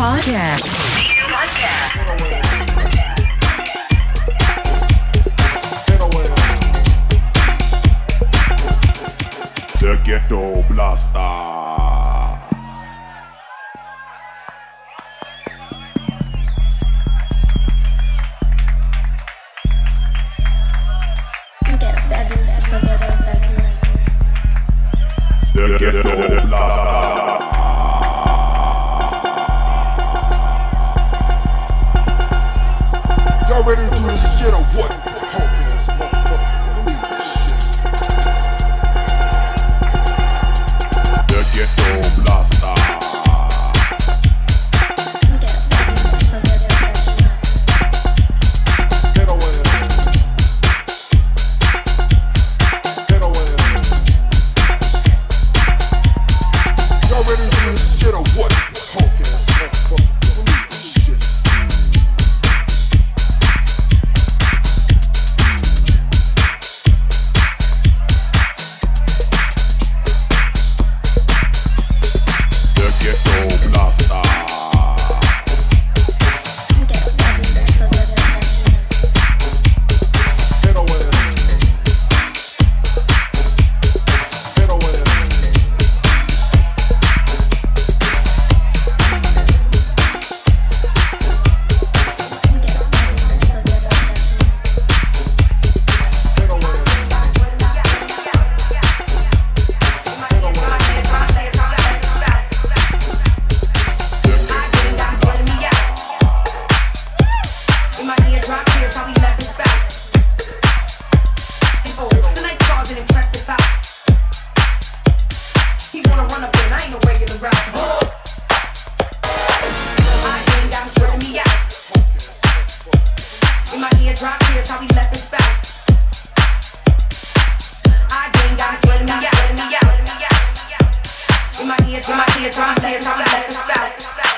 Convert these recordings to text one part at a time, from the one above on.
Podcast. The Ghetto Blaster. my ears, my ears, my ears, how we let this out.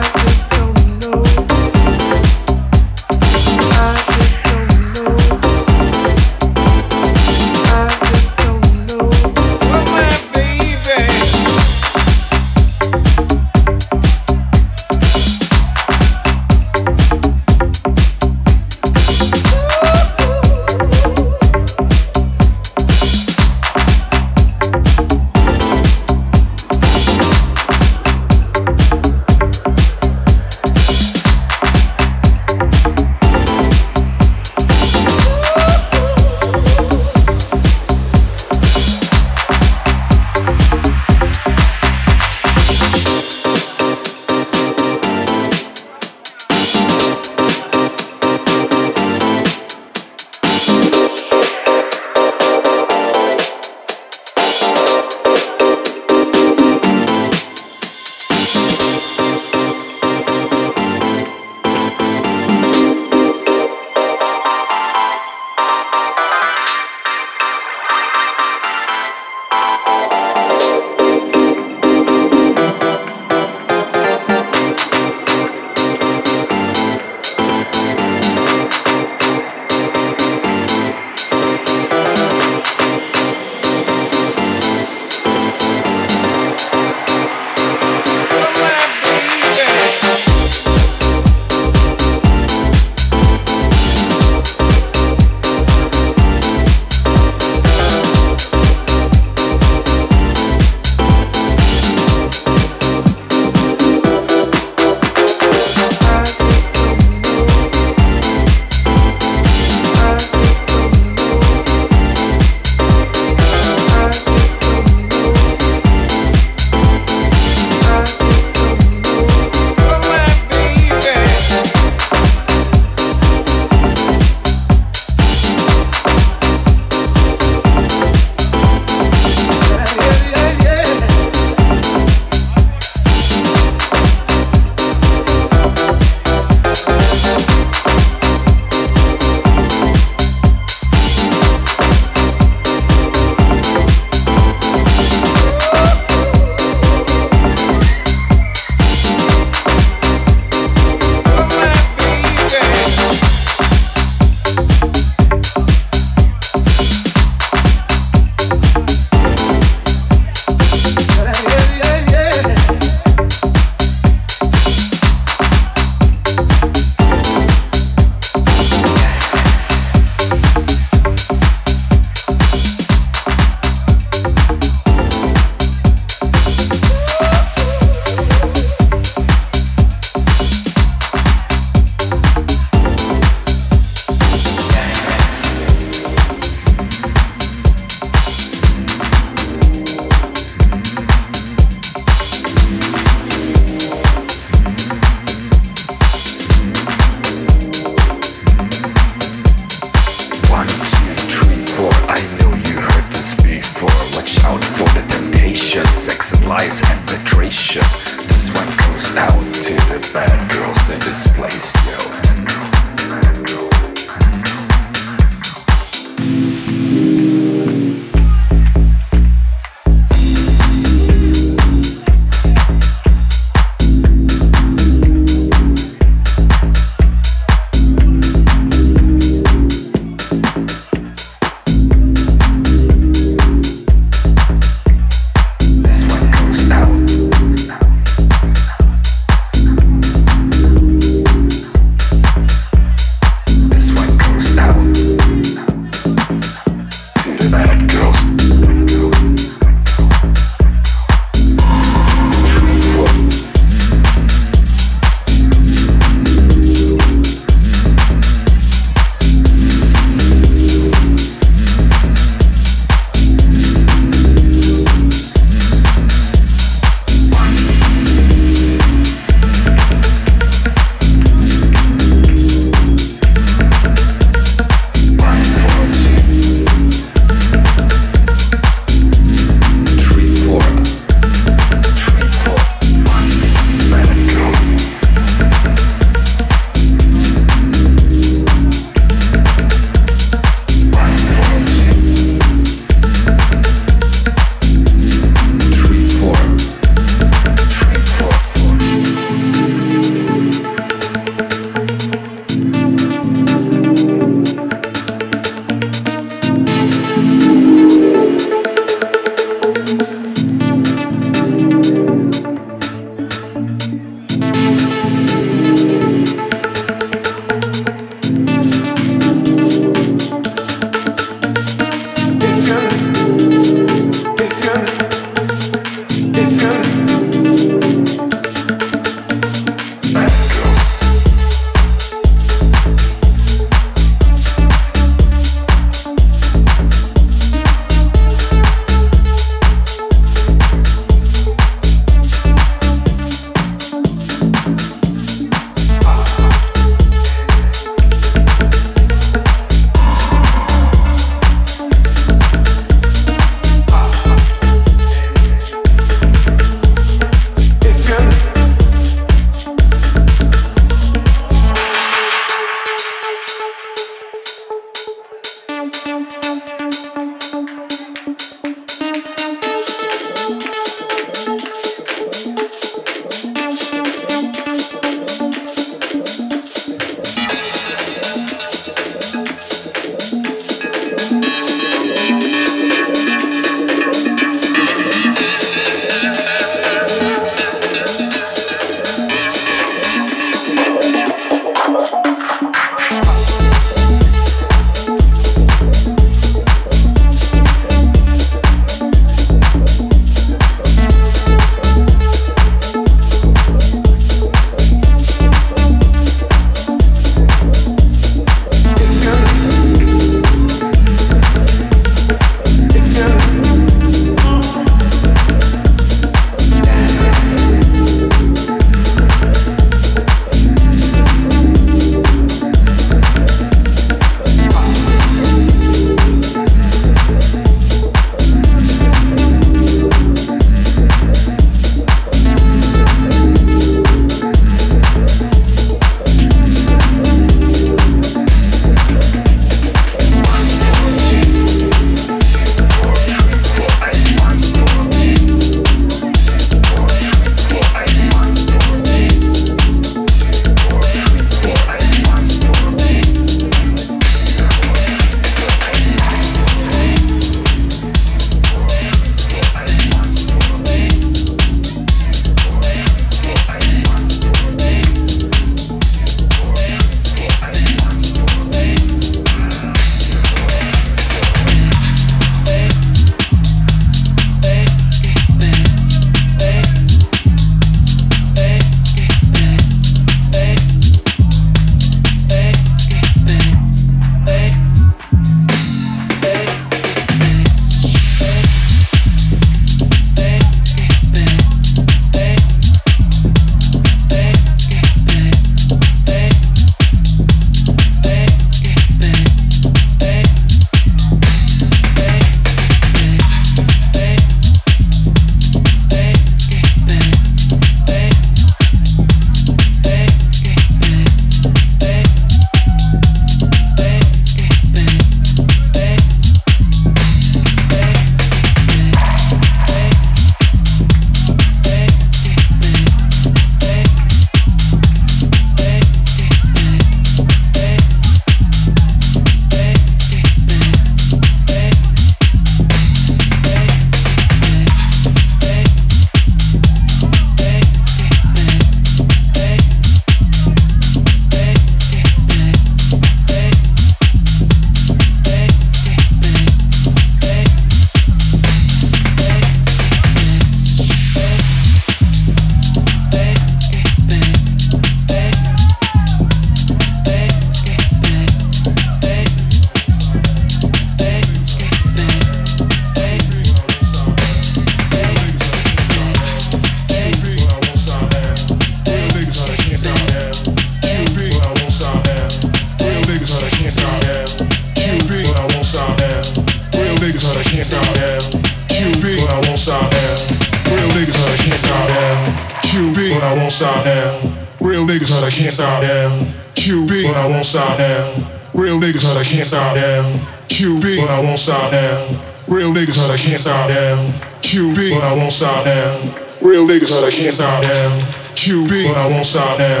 Stop now. Real niggas, but I can't stop now. QB, but I won't stop now. Real niggas, but I can't stop now. QB, but I won't stop now.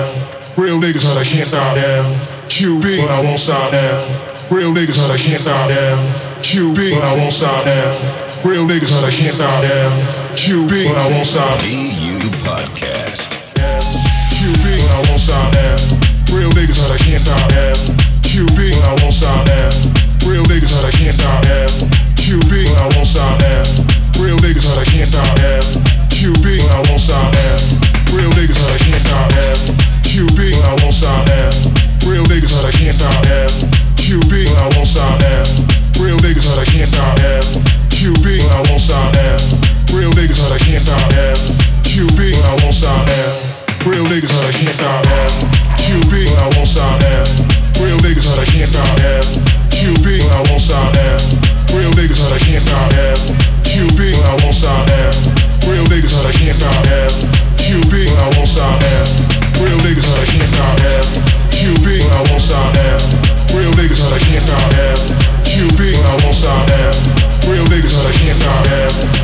Real niggas, but I can't stop now. QB, but I won't stop now. Real niggas, but I can't stop now. QB, but I won't stop now. Real niggas, but I can't stop now. QB, but I won't stop. DU Podcast. QB, but I won't stop now. Real niggas, but I can't stop now. QB, but I won't stop now. Real niggas, but I can't stop now. QB, but I won't stop now. Real niggas, but I can't stop now. QB, but I won't stop now. Real niggas, but I can't stop now. QB, but I won't stop now. Real niggas, but I can't stop now. QB, but I won't stop now. Real niggas, but I can't stop now. QB, but I won't stop now. Real niggas, but I can't stop now. QB, but I won't stop now. Real niggas, but I can't stop now. QB, I won't stop now. Real niggas, but I can't stop Q B, but I won't stop. ass. Real niggas, I can't stop. ass. Too but I won't stop. ass. Real niggas, I can't stop. ass. Too but I won't stop. ass. Real niggas, I can't stop. ass. Too but I won't stop. ass. Real niggas, I can't stop. ass. Too but I won't sound. Real niggas, I can't sound ass.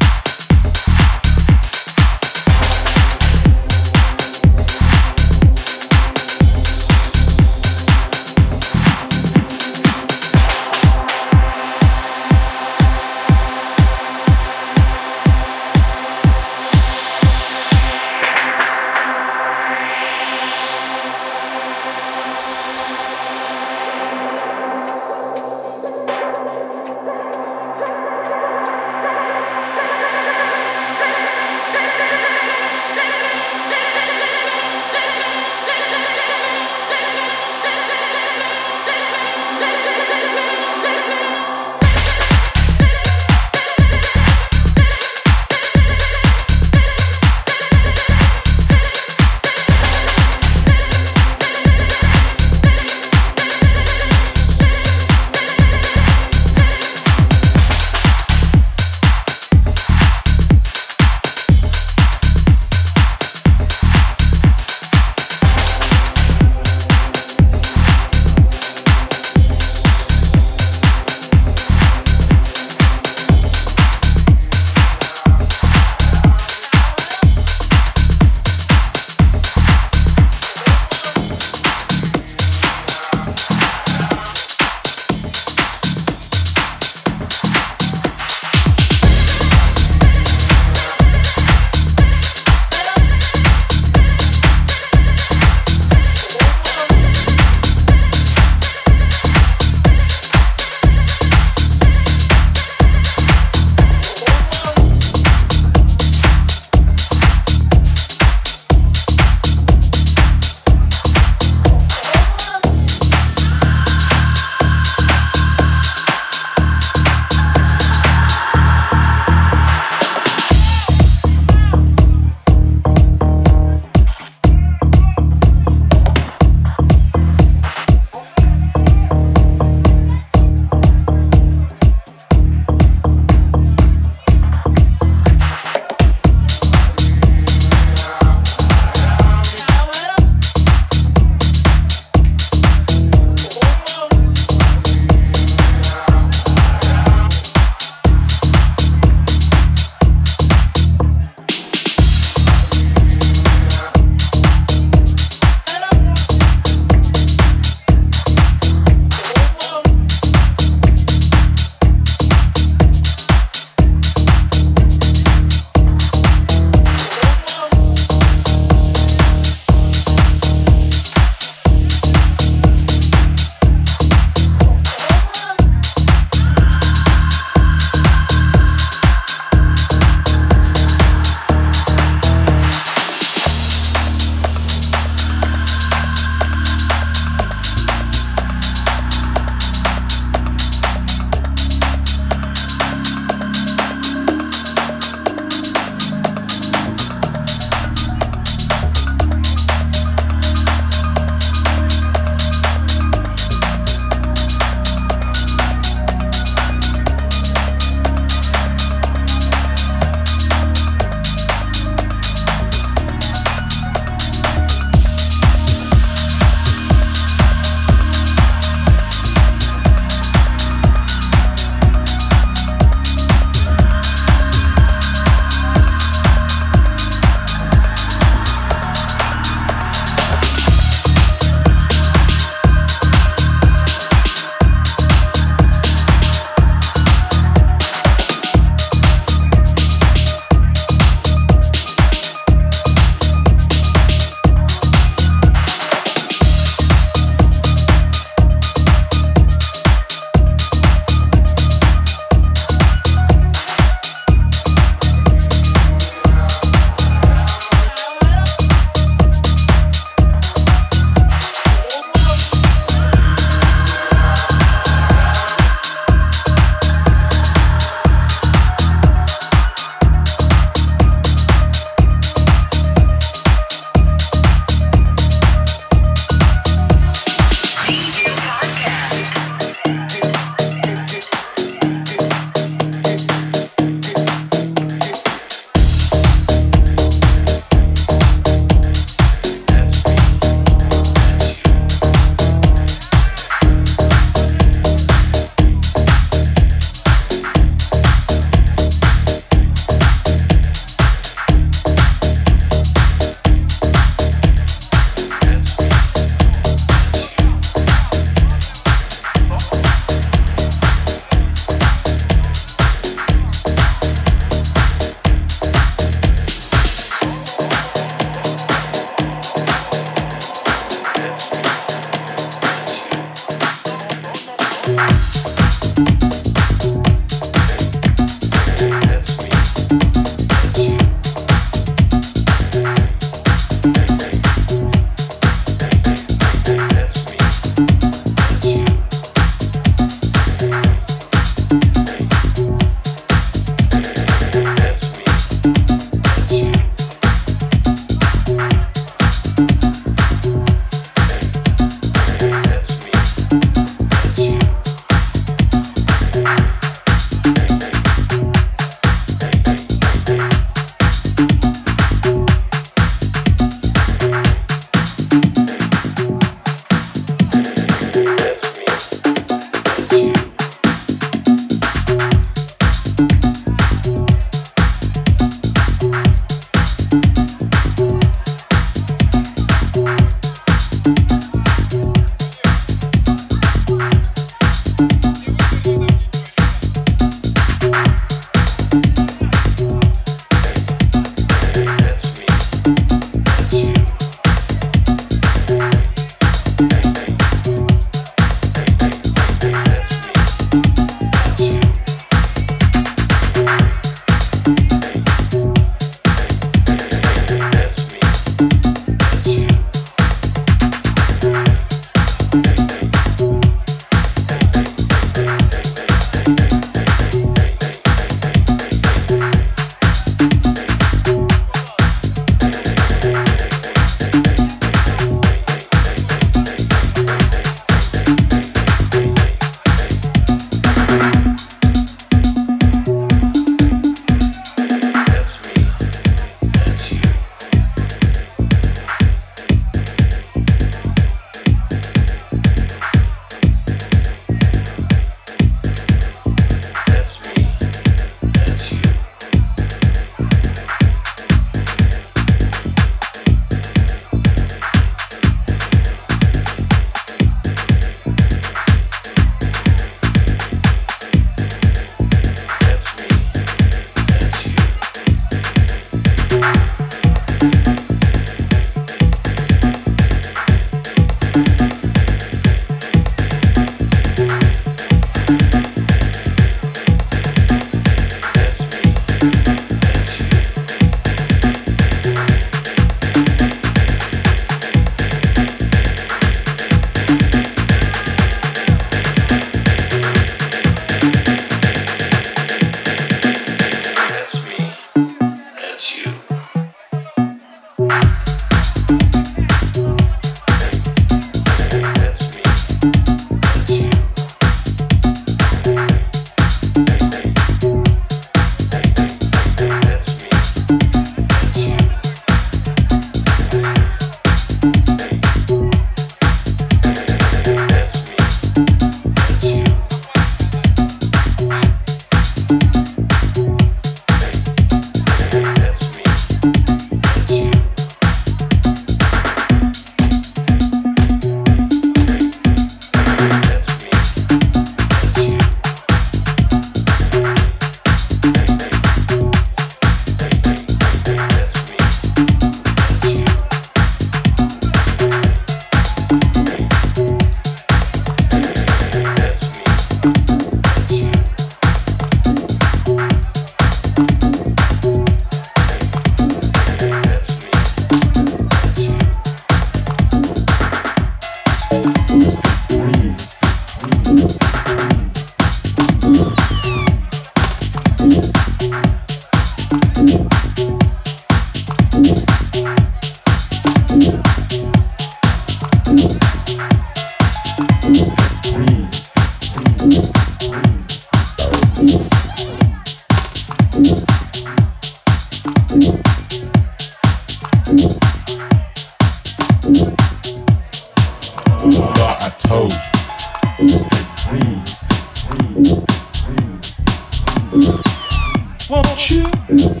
want you.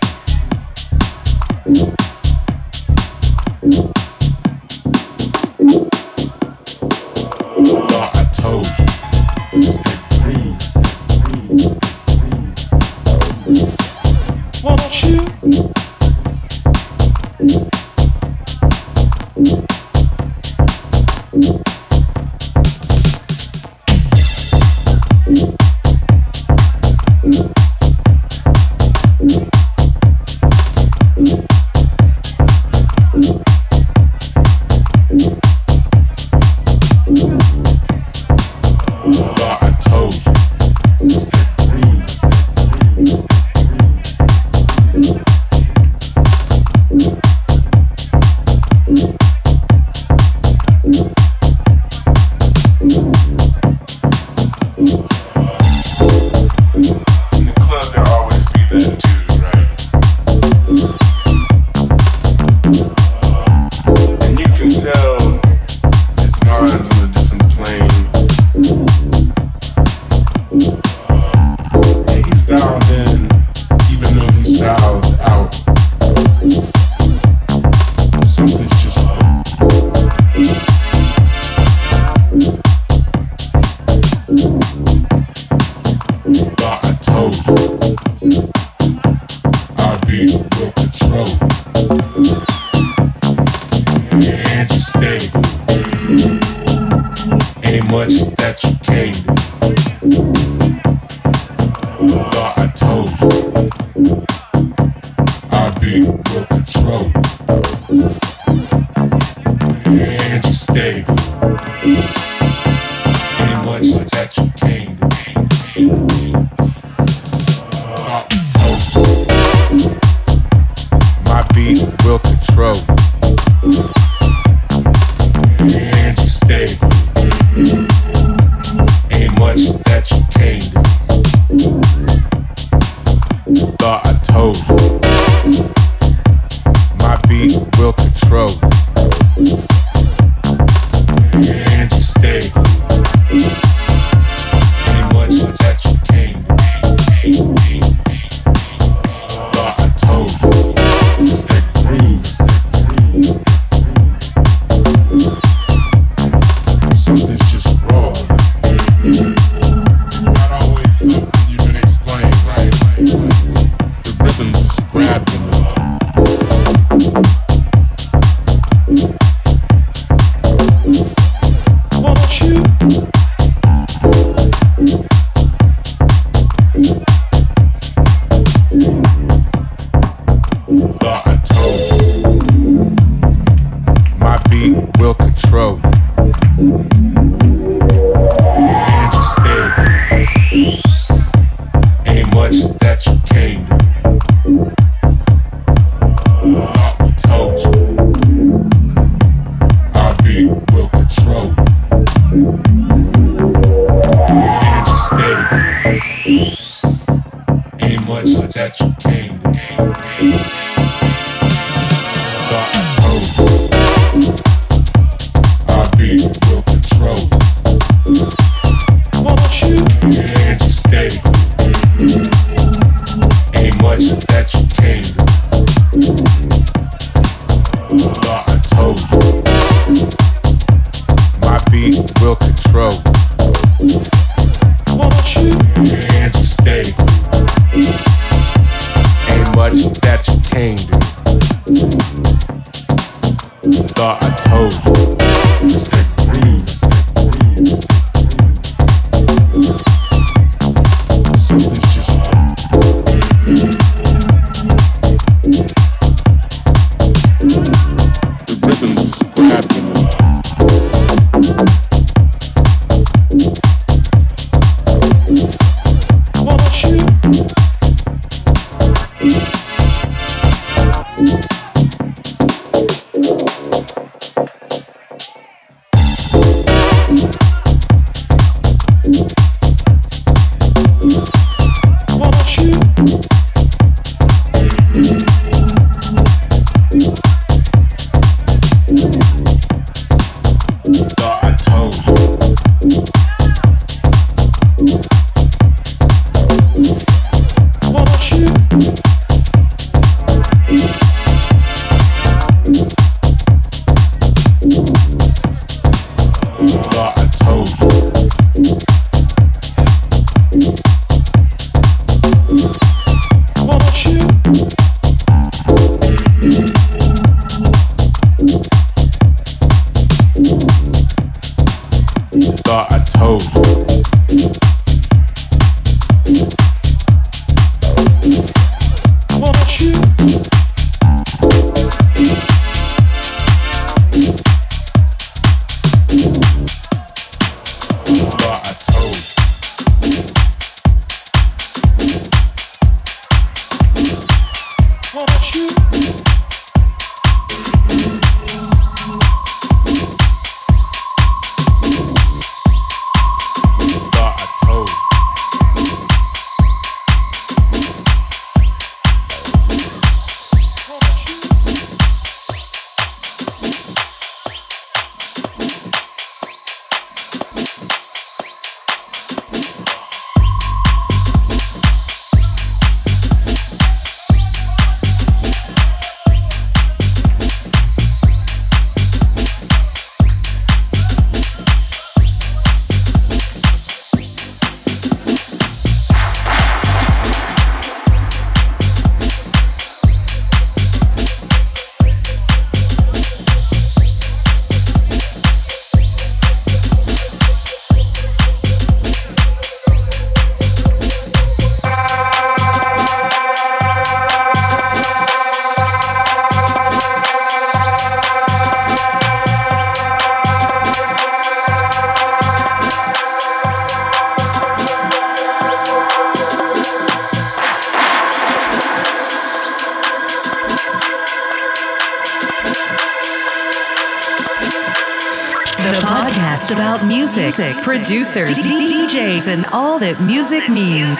Music, producers, DJs, and all that music means.